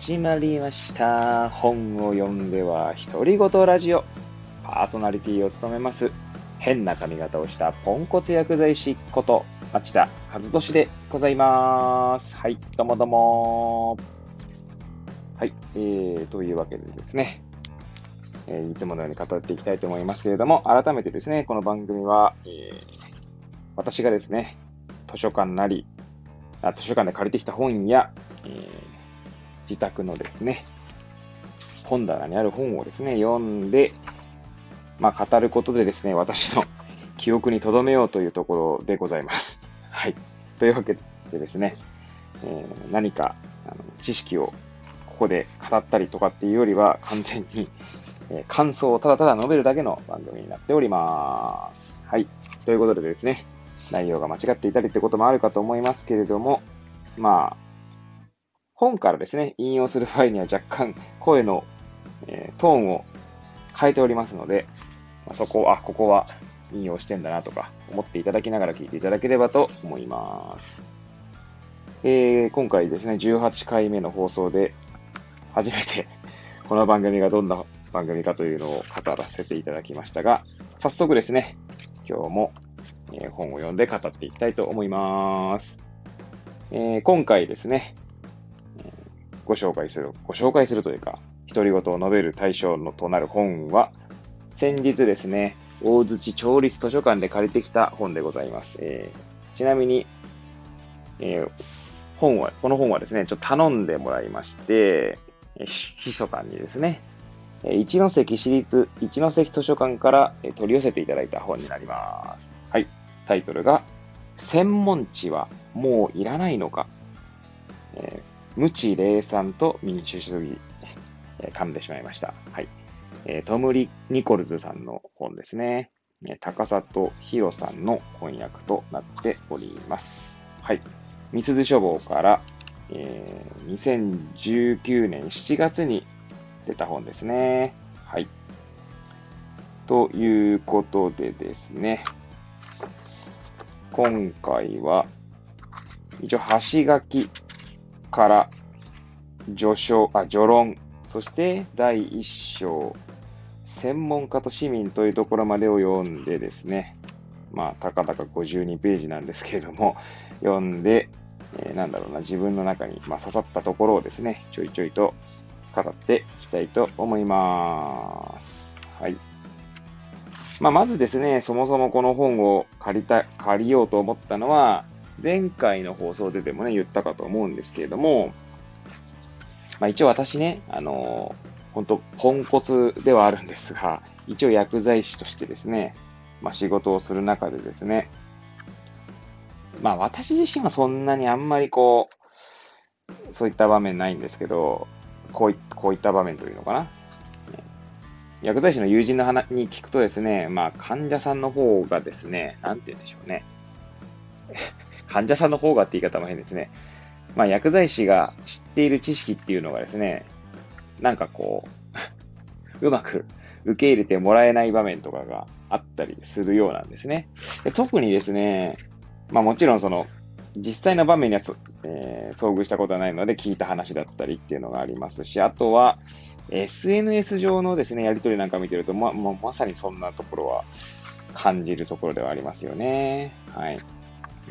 始まりました。本を読んでは独り言ラジオ。パーソナリティを務めます。変な髪型をしたポンコツ薬剤師こと町田和俊でございます。はい、どうもどうも。はい、えー、というわけでですね、えーいつものように語っていきたいと思いますけれども、改めてですね、この番組は、えー私がですね、図書館なり、あ図書館で借りてきた本や、自宅のですね、本棚にある本をですね、読んで、まあ、語ることでですね、私の 記憶に留めようというところでございます。はい。というわけでですね、えー何かあの知識をここで語ったりとかっていうよりは、完全に、えー感想をただただ述べるだけの番組になっております。はい。ということでですね、内容が間違っていたりってこともあるかと思いますけれども、まあ、本からですね、引用する場合には若干声の、えートーンを変えておりますので、まあそこ、あ、ここは引用してんだなとか思っていただきながら聞いていただければと思います。えー今回ですね、18回目の放送で初めてこの番組がどんな番組かというのを語らせていただきましたが、早速ですね、今日も、え本を読んで語っていきたいと思います。えー今回ですね、ご紹介する、ご紹介するというか、独り言を述べる対象のとなる本は、先日ですね、大槌町立図書館で借りてきた本でございます。えーちなみに、えー本は、この本はですね、ちょっと頼んでもらいまして、秘書さんにですね、え一関市立一関図書館から取り寄せていただいた本になります。はい。タイトルが、専門地はもういらないのか、無知霊産と民主主義、えー噛んでしまいました。はい。えートムリ・ニコルズさんの本ですね。えー高里博さんの翻訳となっております。はい。三鈴書房から、えー2019年7月に出た本ですね。はい。ということでですね、今回は、一応、橋書きから、序章、あ、序論、そして第一章、専門家と市民というところまでを読んでですね、まあ、たかだか52ページなんですけれども、読んで、えーなんだろうな、自分の中に、まあ、刺さったところをですね、ちょいちょいと語っていきたいと思います。はい。まあ、まずですね、そもそもこの本を借りた、借りようと思ったのは、前回の放送ででもね、言ったかと思うんですけれども、まあ、一応私ね、あの本当ポンコツではあるんですが、一応薬剤師としてですね、まあ、仕事をする中でですね、まあ私自身はそんなにあんまりこう、そういった場面ないんですけど、こういこういった場面というのかな。薬剤師の友人の話に聞くとですね、まあ患者さんの方がですね、なんて言うんでしょうね。患者さんの方がって言い方も変ですね。まあ薬剤師が知っている知識っていうのがですね、なんかこう、うまく受け入れてもらえない場面とかがあったりするようなんですね。で特にですね、まあもちろんその、実際の場面にはそ、えー遭遇したことはないので聞いた話だったりっていうのがありますし、あとは、SNS 上のですね、やりとりなんか見てると、ま、ままさにそんなところは感じるところではありますよね。はい。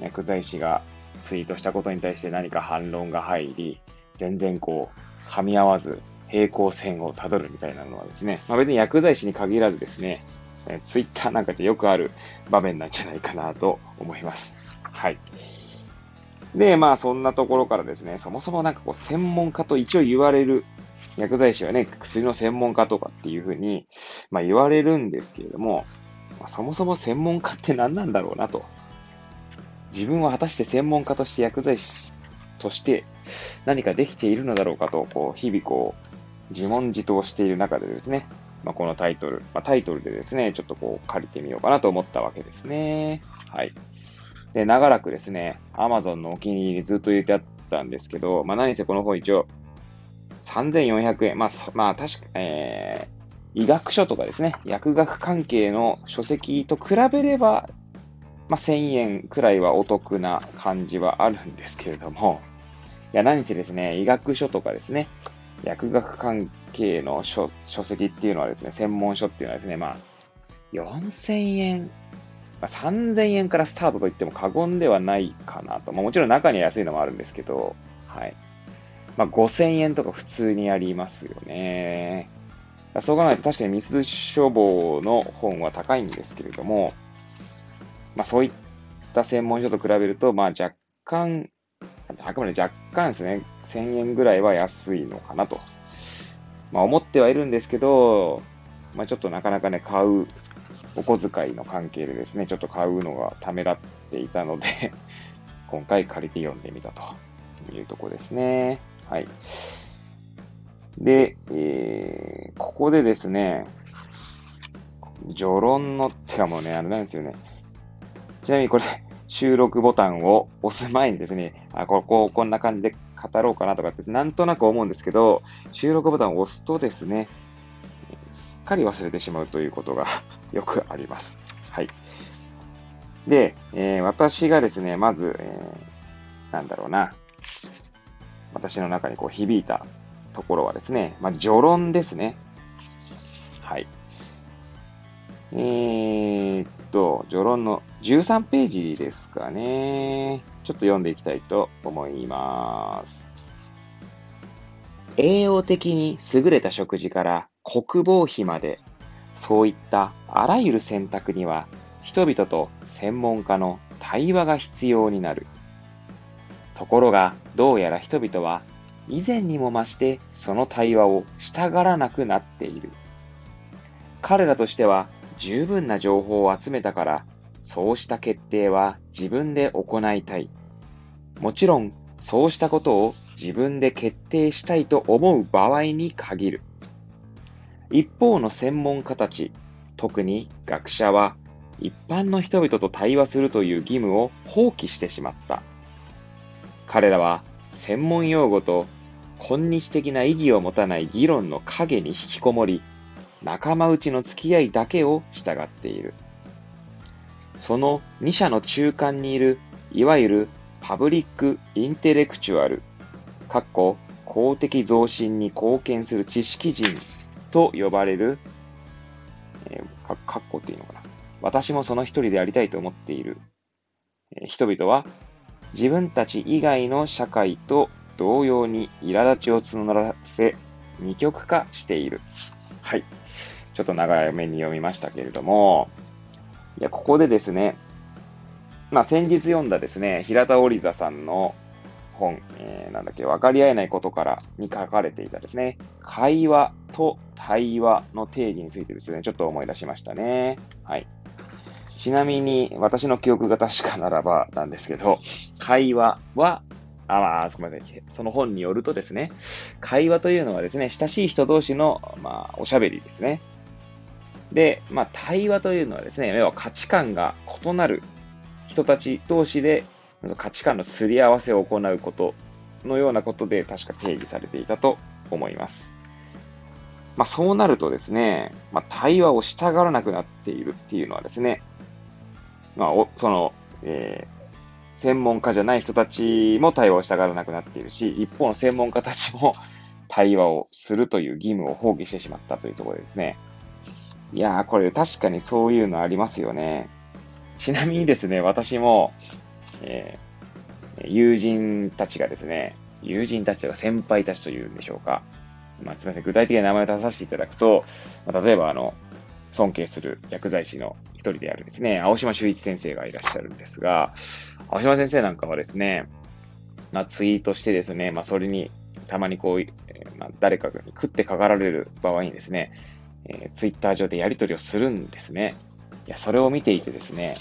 薬剤師がツイートしたことに対して何か反論が入り、全然こう、噛み合わず、平行線をたどるみたいなのはですね、まあ別に薬剤師に限らずですね、えーツイッターなんかでよくある場面なんじゃないかなと思います。はい。で、まあそんなところからですね、そもそもなんかこう専門家と一応言われる、薬剤師はね、薬の専門家とかっていうふうに、まあ言われるんですけれども、まあそもそも専門家って何なんだろうなと。自分は果たして専門家として薬剤師として何かできているのだろうかと、こう、日々こう、自問自答している中でですね、まあ、このタイトル、まあ、タイトルでですね、ちょっとこう借りてみようかなと思ったわけですね。はい。で、長らくですね、Amazon のお気に入りずっと入れてあったんですけど、まあ、何せこの本一応、3400円。まあ、まあ、確か、えー、医学書とかですね、薬学関係の書籍と比べれば、まあ、1000円くらいはお得な感じはあるんですけれども、いや、何せですね、医学書とかですね、薬学関係の書書籍っていうのはですね、専門書っていうのはですね、まあ、4000円、まあ、3000円からスタートと言っても過言ではないかなと。まあ、もちろん中には安いのもあるんですけど、はい。まあ、5000円とか普通にありますよね。そう考えると確かに水処方の本は高いんですけれども、まあそういった専門書と比べると、まあ若干、あくまで若干ですね、1000円ぐらいは安いのかなと。まあ思ってはいるんですけど、まあちょっとなかなかね、買う、お小遣いの関係でですね、ちょっと買うのがためらっていたので 今回借りて読んでみたというとこですね。はい。で、えー、ここでですね、序論の、ってかもうね、あれなんですよね。ちなみにこれ、収録ボタンを押す前にですね、あ、ここ、こんな感じで語ろうかなとかって、なんとなく思うんですけど、収録ボタンを押すとですね、すっかり忘れてしまうということが よくあります。はい。で、えー、私がですね、まず、えー、なんだろうな、私の中にこう響いたところはですね、まあ、序論ですね。はい。えー、っと、序論の13ページですかね。ちょっと読んでいきたいと思います。栄養的に優れた食事から国防費まで、そういったあらゆる選択には、人々と専門家の対話が必要になる。ところが、どうやら人々は以前にも増してその対話をしたがらなくなっている。彼らとしては十分な情報を集めたから、そうした決定は自分で行いたい。もちろん、そうしたことを自分で決定したいと思う場合に限る。一方の専門家たち、特に学者は、一般の人々と対話するという義務を放棄してしまった。彼らは専門用語と今日的な意義を持たない議論の影に引きこもり、仲間内の付き合いだけを従っている。その二者の中間にいる、いわゆるパブリック・インテレクチュアル、かっこ公的増進に貢献する知識人と呼ばれる、えー、かっこっていうのかな。私もその一人でありたいと思っている、えー、人々は自分たち以外の社会と同様に苛立ちを募らせ、二極化している。はい。ちょっと長めに読みましたけれども、いや、ここでですね、まあ、先日読んだですね、平田織座さんの本、えー、なんだっけ、分かり合えないことからに書かれていたですね、会話と対話の定義についてですね、ちょっと思い出しましたね。はい。ちなみに、私の記憶が確かならばなんですけど、会話はあ、まあ、すみません。その本によるとですね、会話というのはですね、親しい人同士の、まあ、おしゃべりですね。で、まあ、対話というのはですね、要は価値観が異なる人たち同士で、価値観のすり合わせを行うことのようなことで、確か定義されていたと思います。まあ、そうなるとですね、まあ、対話をしたがらなくなっているっていうのはですね、まあ、おその、えー専門家じゃない人たちも対話をしたがらなくなっているし、一方の専門家たちも対話をするという義務を放棄してしまったというところですね。いやー、これ確かにそういうのありますよね。ちなみにですね、私も、えー、友人たちがですね、友人たちとか先輩たちというんでしょうか。まあ、すみません。具体的な名前を出させていただくと、まあ、例えば、あの、尊敬する薬剤師の一人であるですね、青島修一先生がいらっしゃるんですが、青島先生なんかはですね、まあ、ツイートしてですね、まあ、それにたまにこう、まあ、誰かに食ってかかられる場合にですね、えー、ツイッター上でやり取りをするんですね。いや、それを見ていてですね、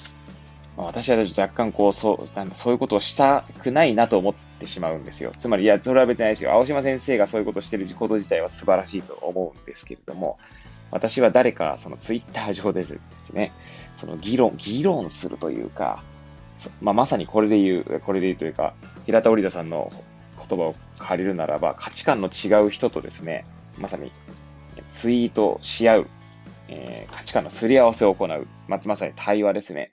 まあ、私は若干こう、そう、なんそういうことをしたくないなと思ってしまうんですよ。つまり、いや、それは別にないですよ。青島先生がそういうことをしてること自体は素晴らしいと思うんですけれども、私は誰か、そのツイッター上でですね、その議論、議論するというか、まあ、まさにこれで言う、これで言うというか、平田織田さんの言葉を借りるならば、価値観の違う人とですね、まさにツイートし合う、えー、価値観のすり合わせを行う、ままさに対話ですね。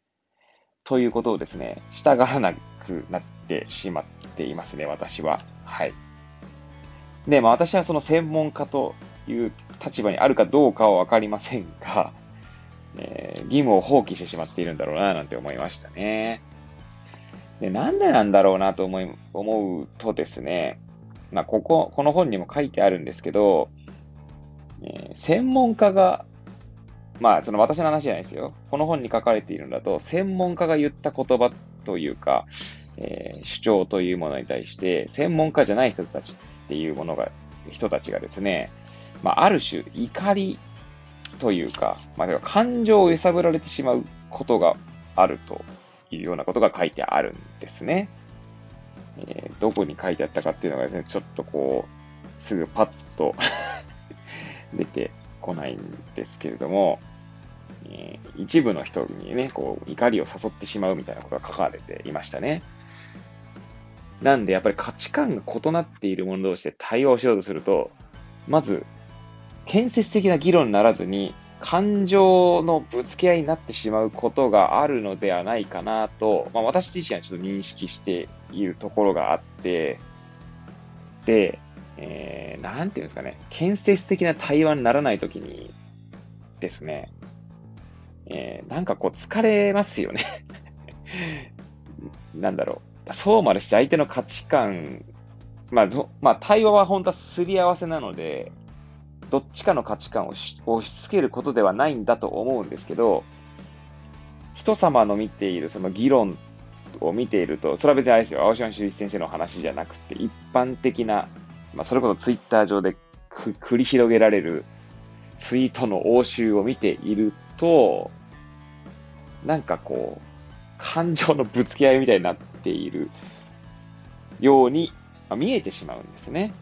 ということをですね、従わなくなってしまっていますね、私は。はい。で、まあ私はその専門家という立場にあるかどうかはわかりませんが、えー、義務を放棄してしまっているんだろうな、なんて思いましたね。で、なんでなんだろうなと思い、思うとですね、まあ、ここ、この本にも書いてあるんですけど、えー、専門家が、まあ、その私の話じゃないですよ。この本に書かれているんだと、専門家が言った言葉というか、えー、主張というものに対して、専門家じゃない人たちっていうものが、人たちがですね、まあ、ある種怒りというか、まあ、感情を揺さぶられてしまうことがあるというようなことが書いてあるんですね。えー、どこに書いてあったかっていうのがですね、ちょっとこう、すぐパッと出てこないんですけれども、えー、一部の人にね、こう、怒りを誘ってしまうみたいなことが書かれていましたね。なんで、やっぱり価値観が異なっている者同士で対話をしようとすると、まず、建設的な議論にならずに、感情のぶつけ合いになってしまうことがあるのではないかなと、まあ、私自身はちょっと認識しているところがあって、で、えー、なんていうんですかね、建設的な対話にならないときにですね、えー、なんかこう疲れますよね。なんだろう。そうまでして相手の価値観、まあ、まあ、対話は本当はすり合わせなので、どっちかの価値観を押し付けることではないんだと思うんですけど、人様の見ているその議論を見ていると、それは別にあれですよ、青島修一先生の話じゃなくて、一般的な、まあ、それこそツイッター上で繰り広げられるツイートの応酬を見ていると、なんかこう、感情のぶつけ合いみたいになっているように、まあ、見えてしまうんですね。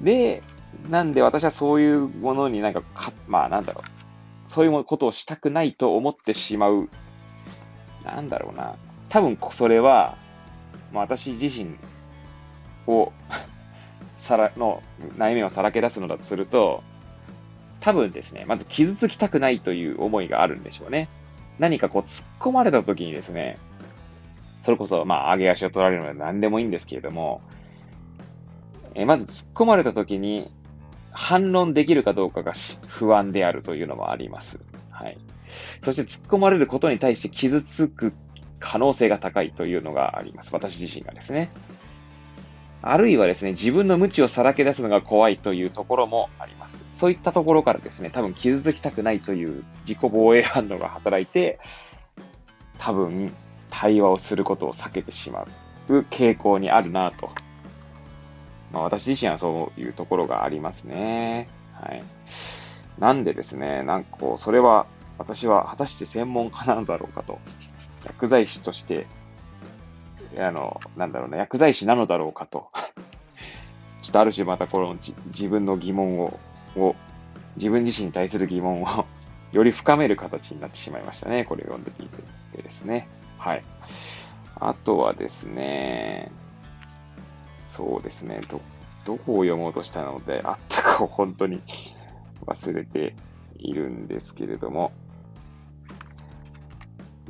で、なんで私はそういうものになんかか、まあなんだろう。そういうことをしたくないと思ってしまう。なんだろうな。多分それは、まあ、私自身をさら、の悩みをさらけ出すのだとすると、多分ですね、まず傷つきたくないという思いがあるんでしょうね。何かこう突っ込まれた時にですね、それこそ、まあ、上げ足を取られるので何でもいいんですけれども、えまず突っ込まれた時に、反論できるかどうかが不安であるというのもあります。はい。そして突っ込まれることに対して傷つく可能性が高いというのがあります。私自身がですね。あるいはですね、自分の無知をさらけ出すのが怖いというところもあります。そういったところからですね、多分傷つきたくないという自己防衛反応が働いて、多分対話をすることを避けてしまう傾向にあるなとまあ、私自身はそういうところがありますね。はい。なんでですね、なんかこう、それは、私は果たして専門家なのだろうかと。薬剤師として、あの、なんだろうな、薬剤師なのだろうかと。ちょっとある種またこの自分の疑問を、を、自分自身に対する疑問を より深める形になってしまいましたね。これを読んでみてですね。はい。あとはですね、そうですね。ど、どこを読もうとしたのであったかを本当に忘れているんですけれども、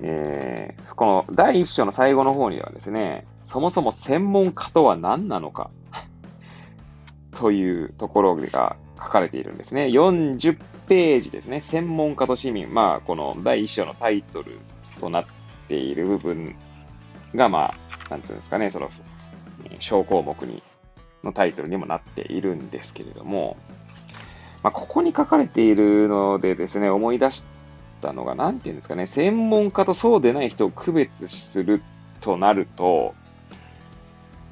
えー、この第一章の最後の方にはですね、そもそも専門家とは何なのか？というところが書かれているんですね。40ページですね。専門家と市民。まあ、この第一章のタイトルとなっている部分が、まあ、なんていうんですかね、その小項目に、のタイトルにもなっているんですけれども、まあ、ここに書かれているのでですね、思い出したのが、なんていうんですかね、専門家とそうでない人を区別するとなると、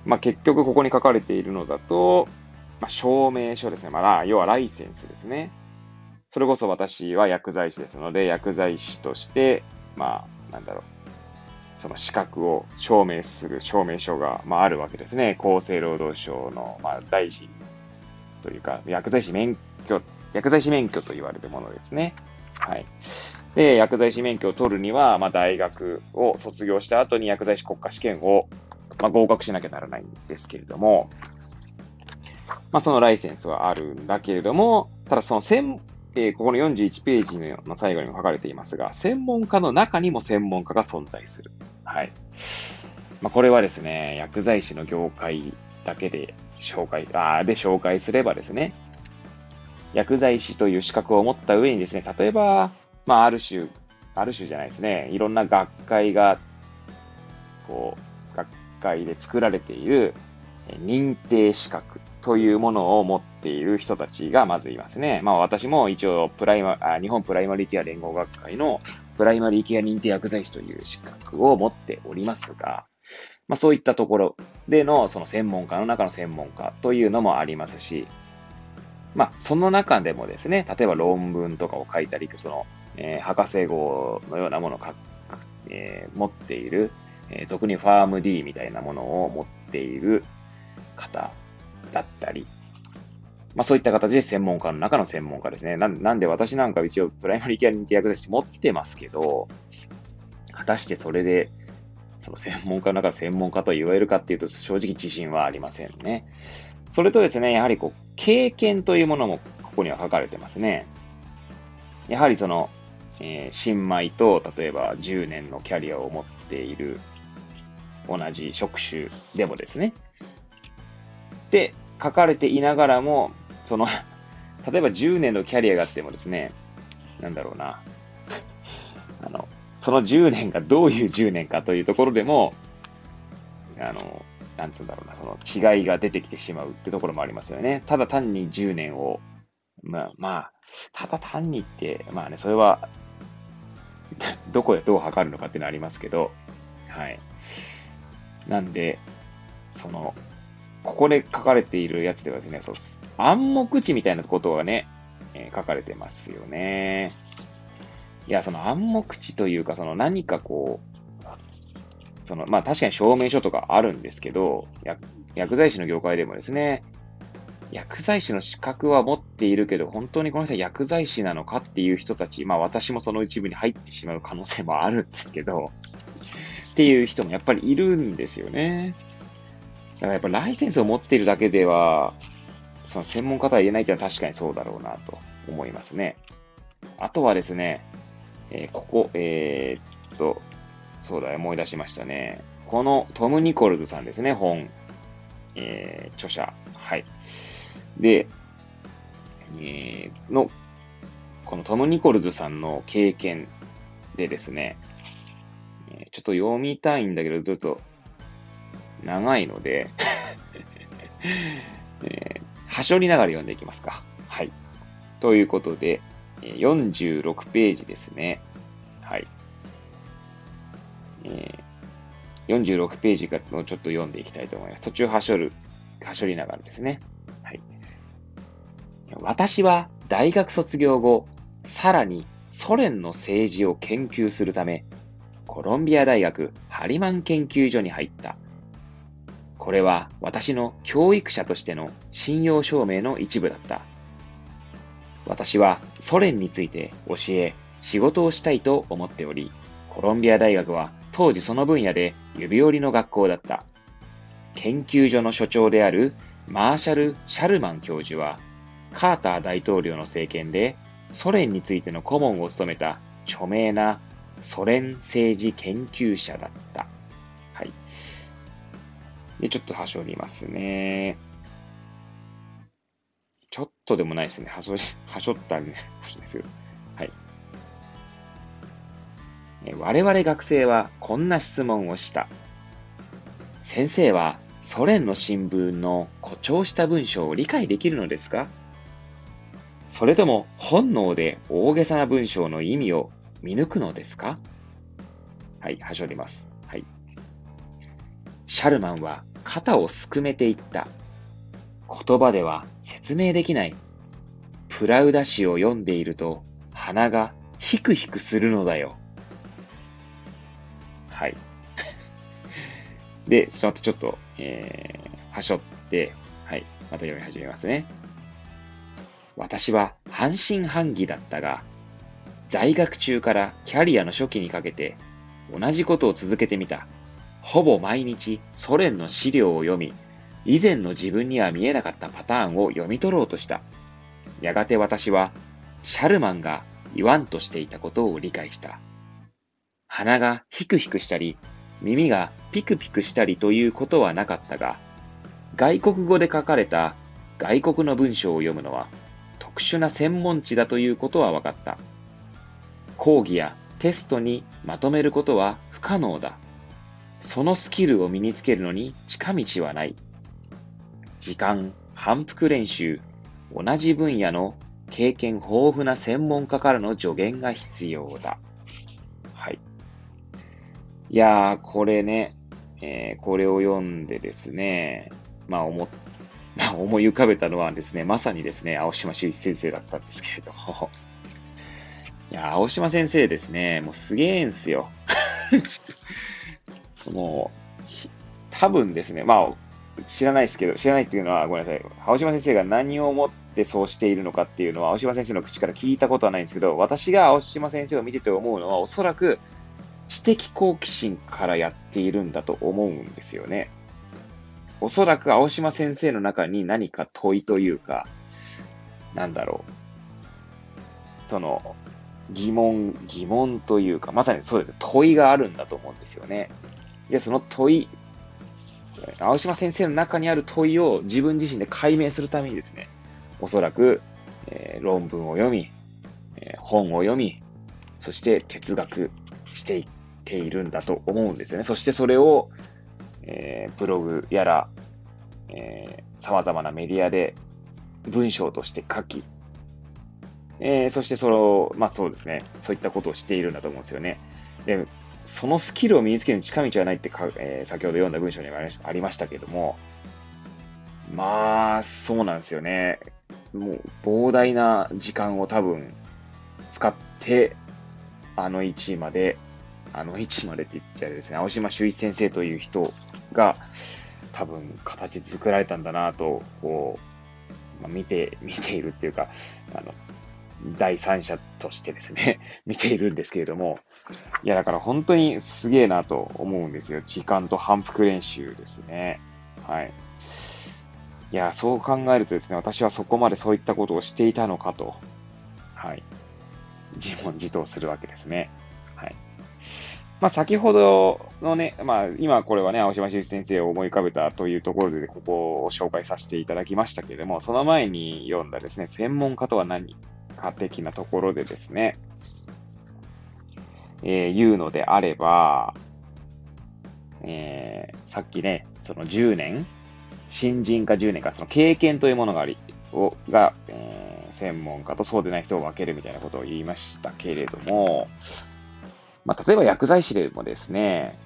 まあ、結局ここに書かれているのだと、まあ、証明書ですね。まあ、要はライセンスですね。それこそ私は薬剤師ですので、薬剤師として、まあ、なんだろう、その資格を証明する証明書が、まあ、あるわけですね。厚生労働省の、まあ、大臣というか、薬剤師免許、薬剤師免許と言われるものですね。はい。で、薬剤師免許を取るには、まあ、大学を卒業した後に薬剤師国家試験を、まあ、合格しなきゃならないんですけれども、まあ、そのライセンスはあるんだけれども、ただその専えー、ここの41ページの最後にも書かれていますが、専門家の中にも専門家が存在する。はい。まあ、これはですね、薬剤師の業界だけで紹介、あで紹介すればですね、薬剤師という資格を持った上にですね、例えば、まあ、ある種、ある種じゃないですね、いろんな学会が、こう、学会で作られている認定資格というものを持っている人たちがまずいますね。まあ私も一応プライマあ、日本プライマリーケア連合学会のプライマリーケア認定薬剤師という資格を持っておりますが、まあそういったところでのその専門家の中の専門家というのもありますし、まあその中でもですね、例えば論文とかを書いたり、その、えー、博士号のようなものを書く、えー、持っている、えー、俗にファーム D みたいなものを持っている方だったり、まあそういった形で専門家の中の専門家ですね。なんで私なんか一応プライマリーケア認定薬剤師持ってますけど、果たしてそれで、その専門家の中の専門家と言われるかっていうと正直自信はありませんね。それとですね、やはりこう、経験というものもここには書かれてますね。やはりその、えー、新米と、例えば10年のキャリアを持っている同じ職種でもですね、って書かれていながらも、その 例えば10年のキャリアがあってもですね、なんだろうな、あの、その10年がどういう10年かというところでも、あの、なんつうんだろうな、その違いが出てきてしまうってところもありますよね。ただ単に10年を、まあ、まあ、ただ単にって、まあね、それは、どこでどう測るのかっていうのはありますけど、はい。なんで、その、ここで書かれているやつではですね、そう暗黙知みたいなことがね、えー、書かれてますよね。いや、その暗黙知というか、その何かこう、その、まあ確かに証明書とかあるんですけど、薬剤師の業界でもですね、薬剤師の資格は持っているけど、本当にこの人は薬剤師なのかっていう人たち、まあ私もその一部に入ってしまう可能性もあるんですけど、っていう人もやっぱりいるんですよね。だからやっぱライセンスを持っているだけでは、その専門家とは言えないっていうのは確かにそうだろうなと思いますね。あとはですね、えー、ここ、えー、っと、そうだ、思い出しましたね。このトム・ニコルズさんですね、本、えー、著者。はい。で、えー、の、このトム・ニコルズさんの経験でですね、ちょっと読みたいんだけど、ちょっと長いので えー、はしょりながら読んでいきますか。はい。ということで、46ページですね。はい。えー、46ページをちょっと読んでいきたいと思います。途中はしょる、はしょりながらですね。私は大学卒業後、さらにソ連の政治を研究するため、コロンビア大学ハリマン研究所に入った。これは私の教育者としての信用証明の一部だった。私はソ連について教え、仕事をしたいと思っており、コロンビア大学は当時その分野で指折りの学校だった。研究所の所長であるマーシャル・シャルマン教授は、カーター大統領の政権でソ連についての顧問を務めた著名なソ連政治研究者だった。はいで、ちょっとはしょりますね。ちょっとでもないですね。はしょ、はしょったね。ですよ。はい。我々学生はこんな質問をした。先生はソ連の新聞の誇張した文章を理解できるのですか？それとも本能で大げさな文章の意味を見抜くのですか？はい、はしょります。はい。シャルマンは肩をすくめていった。言葉では説明できない。プラウダ詩を読んでいると鼻がヒクヒクするのだよ。はい。で、その後ちょっと、えー、はしょって、はい、また読み始めますね。私は半信半疑だったが、在学中からキャリアの初期にかけて同じことを続けてみた。ほぼ毎日ソ連の資料を読み、以前の自分には見えなかったパターンを読み取ろうとした。やがて私は、シャルマンが言わんとしていたことを理解した。鼻がヒクヒクしたり、耳がピクピクしたりということはなかったが、外国語で書かれた外国の文章を読むのは特殊な専門知だということは分かった。講義やテストにまとめることは不可能だ。そのスキルを身につけるのに近道はない。時間、反復練習、同じ分野の経験豊富な専門家からの助言が必要だ。はい。いやー、これね、えー、これを読んでですね、まあ思っ、まあ、思い浮かべたのはですね、まさにですね、青島修一先生だったんですけれども、いや、青島先生ですね、もうすげえんすよ。もう、多分ですね、まあ、知らないですけど、知らないっていうのは、ごめんなさい。青島先生が何を思ってそうしているのかっていうのは、青島先生の口から聞いたことはないんですけど、私が青島先生を見てて思うのは、おそらく、知的好奇心からやっているんだと思うんですよね。おそらく青島先生の中に何か問いというか、なんだろう。その、疑問、疑問というか、まさにそうです。問いがあるんだと思うんですよね。で、その問い、青島先生の中にある問いを自分自身で解明するためにですね、おそらく、えー、論文を読み、えー、本を読み、そして哲学していっているんだと思うんですよね。そしてそれを、えー、ブログやら、えー、様々なメディアで文章として書き、えー、そしてその、まあそうですね、そういったことをしているんだと思うんですよね。で、そのスキルを身につける近道はないってか、えー、先ほど読んだ文章にもありましたけども、まあ、そうなんですよね。もう、膨大な時間を多分、使って、あの1位まで、あの位までって言っちゃうですね、青島修一先生という人が、多分、形作られたんだなと、こう、まあ、見て、見ているっていうか、あの、第三者としてですね、見ているんですけれども、いや、だから本当にすげえなと思うんですよ。時間と反復練習ですね。はい。いや、そう考えるとですね、私はそこまでそういったことをしていたのかと、はい。自問自答するわけですね。はい。まあ、先ほどのね、まあ、今これはね、青島修一先生を思い浮かべたというところで、ここを紹介させていただきましたけれども、その前に読んだですね、専門家とは何か的なところでですね、えー、言うのであれば、えー、さっきね、その10年、新人か10年か、その経験というものがあり、をが、えー、専門家とそうでない人を分けるみたいなことを言いましたけれども、まあ、例えば薬剤師でもですね、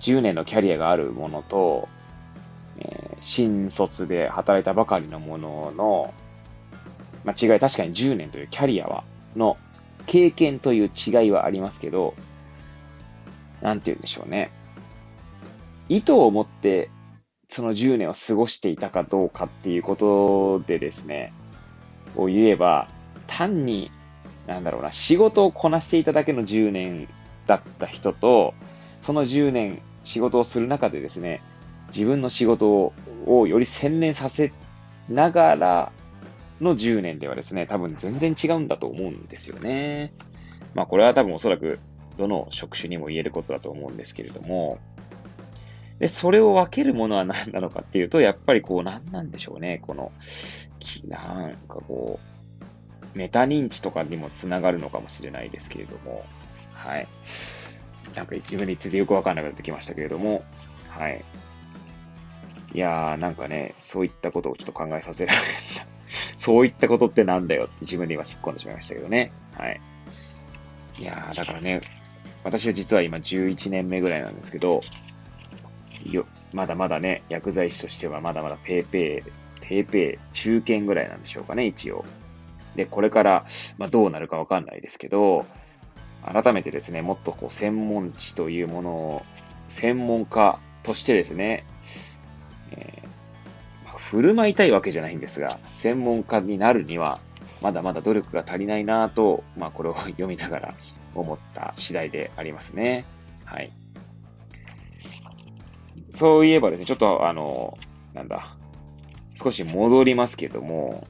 10年のキャリアがあるものと、えー、新卒で働いたばかりのものの、まあ、違い、確かに10年というキャリアは、の経験という違いはありますけど、なんて言うんでしょうね。意図を持ってその10年を過ごしていたかどうかっていうことでですね、を言えば、単に、なんだろうな、仕事をこなしていただけの10年だった人と、その10年仕事をする中でですね、自分の仕事をより洗練させながらの10年ではですね、多分全然違うんだと思うんですよね。まあこれは多分おそらくどの職種にも言えることだと思うんですけれども、で、それを分けるものは何なのかっていうと、やっぱりこう何なんでしょうね。この、なんかこう、メタ認知とかにもつながるのかもしれないですけれども、はい。なんか自分についてよくわかんなくなってきましたけれども、はい。いやー、なんかね、そういったことをちょっと考えさせられた。そういったことってなんだよって自分で今突っ込んでしまいましたけどね。はい。いやー、だからね、私は実は今11年目ぐらいなんですけど、よ、まだまだね、薬剤師としてはまだまだペーペー、ペーペー、中堅ぐらいなんでしょうかね、一応。で、これから、まあ、どうなるかわかんないですけど、改めてですね、もっとこう、専門知というものを、専門家としてですね、えー、振る舞いたいわけじゃないんですが、専門家になるには、まだまだ努力が足りないなぁと、まあ、これを読みながら思った次第でありますね。はい。そういえばですね、ちょっとあの、なんだ、少し戻りますけども、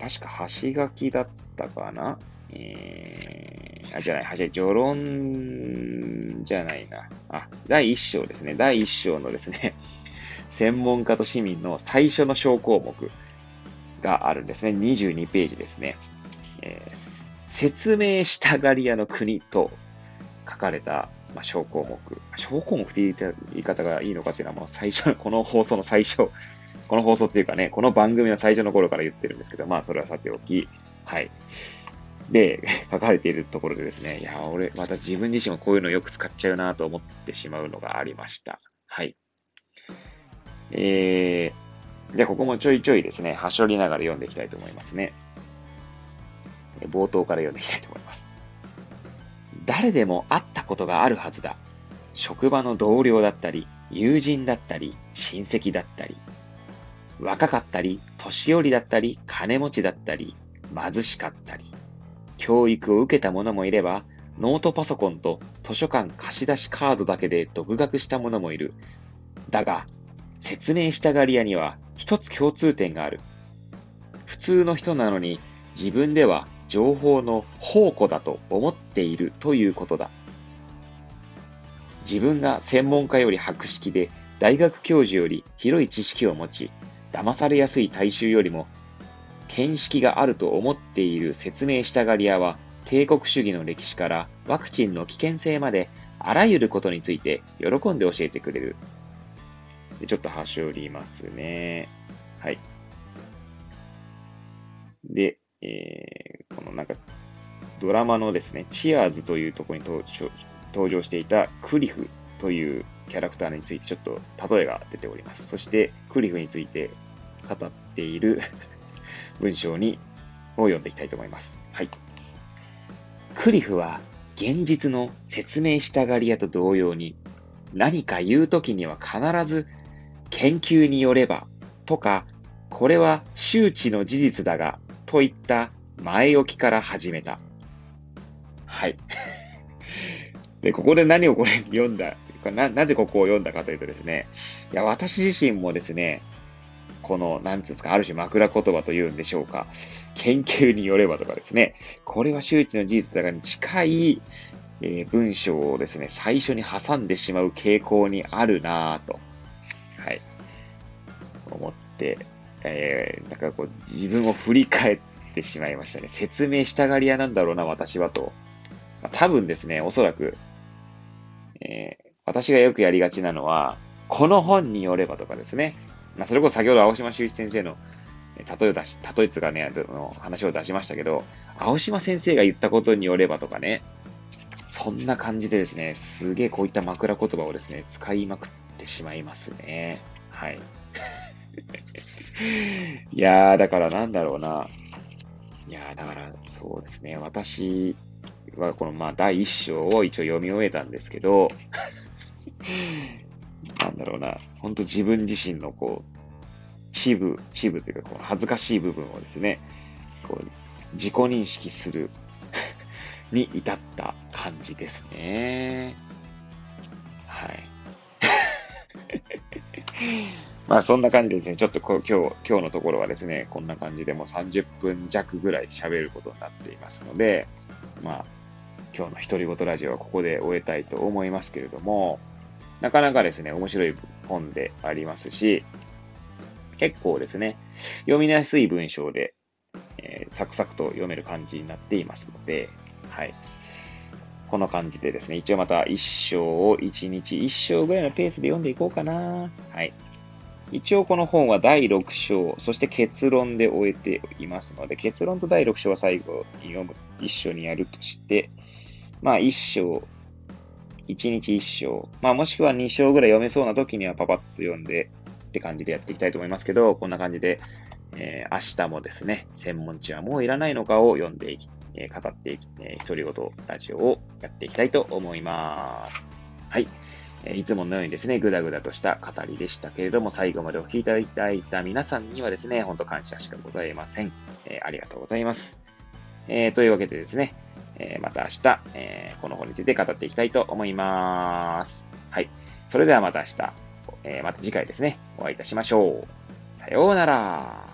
確か橋書きだったかな？えー、あ、じゃない、橋、序論じゃないな。あ、第一章ですね。第一章のですね、専門家と市民の最初の小項目があるんですね。22ページですね。えー、説明したがり屋の国と書かれた、まあ、小項目。小項目って言い方がいいのかっていうのはもう最初、この放送の最初、この放送っていうかね、この番組の最初の頃から言ってるんですけど、まあそれはさておき、はい。で、書かれているところでですね、いや、俺、また自分自身もこういうのよく使っちゃうなと思ってしまうのがありました。はい。えー、じゃあここもちょいちょいですね、はしょりながら読んでいきたいと思いますね。冒頭から読んでいきたいと思います。誰でも会ったことがあるはずだ。職場の同僚だったり、友人だったり、親戚だったり、若かったり、年寄りだったり、金持ちだったり、貧しかったり、教育を受けた者もいれば、ノートパソコンと図書館貸し出しカードだけで独学した者もいる。だが、説明したがり屋には一つ共通点がある。普通の人なのに自分では情報の宝庫だと思っているということだ。自分が専門家より博識で大学教授より広い知識を持ち、騙されやすい大衆よりも見識があると思っている説明したがり屋は帝国主義の歴史からワクチンの危険性まであらゆることについて喜んで教えてくれる。でちょっと端折りますね。はい。で、えー、このなんか、ドラマのですね、チアーズというところに登場していたクリフというキャラクターについてちょっと例えが出ております。そして、クリフについて語っている文章に、を読んでいきたいと思います。はい。クリフは現実の説明したがり屋と同様に何か言うときには必ず研究によればとか、これは周知の事実だが、といった前置きから始めた。はい。で、ここで何をこれ読んだ、な、なぜここを読んだかというとですね、いや、私自身もですね、この、なんつうんですか、ある種枕言葉というんでしょうか、研究によればとかですね、これは周知の事実だがに近い、えー、文章をですね、最初に挟んでしまう傾向にあるなぁと。はい。思って、えー、なんかこう、自分を振り返ってしまいましたね。説明したがり屋なんだろうな、私はと。まあ、多分ですね、おそらく、えー、私がよくやりがちなのは、この本によればとかですね。まあ、それこそ先ほど青島修一先生の例えを出し、例えつがね、の話を出しましたけど、青島先生が言ったことによればとかね、そんな感じでですね、すげえこういった枕言葉をですね、使いまくってしまいますね。はい。いやー、だからなんだろうな。いやー、だからそうですね。私はこのまあ第一章を一応読み終えたんですけど、なんだろうな。ほんと自分自身のこう、支部、支部というかこう恥ずかしい部分をですね、こう自己認識する に至った感じですね。はい。まあそんな感じでですね、ちょっとこ今日、今日のところはですね、こんな感じでもう30分弱ぐらい喋ることになっていますので、まあ、今日の独り言ラジオはここで終えたいと思いますけれども、なかなかですね、面白い本でありますし、結構ですね、読みやすい文章で、えー、サクサクと読める感じになっていますので、はい。この感じでですね、一応また一章を一日一章ぐらいのペースで読んでいこうかな。はい。一応この本は第6章、そして結論で終えていますので、結論と第6章は最後に読む、一緒にやるとして、まあ一章、一日一章、まあもしくは二章ぐらい読めそうな時にはパパッと読んでって感じでやっていきたいと思いますけど、こんな感じで、えー、明日もですね、専門知はもういらないのかを読んでいき、えー、語っていき、えー、独り言ラジオをやっていきたいと思います。はい。えいつものようにですね、ぐだぐだとした語りでしたけれども、最後までお聴きいただいた皆さんにはですね、ほんと感謝しかございません。え、ありがとうございます。え、というわけでですね、えー、また明日、えー、この本について語っていきたいと思います。はい。それではまた明日、えー、また次回ですね、お会いいたしましょう。さようなら。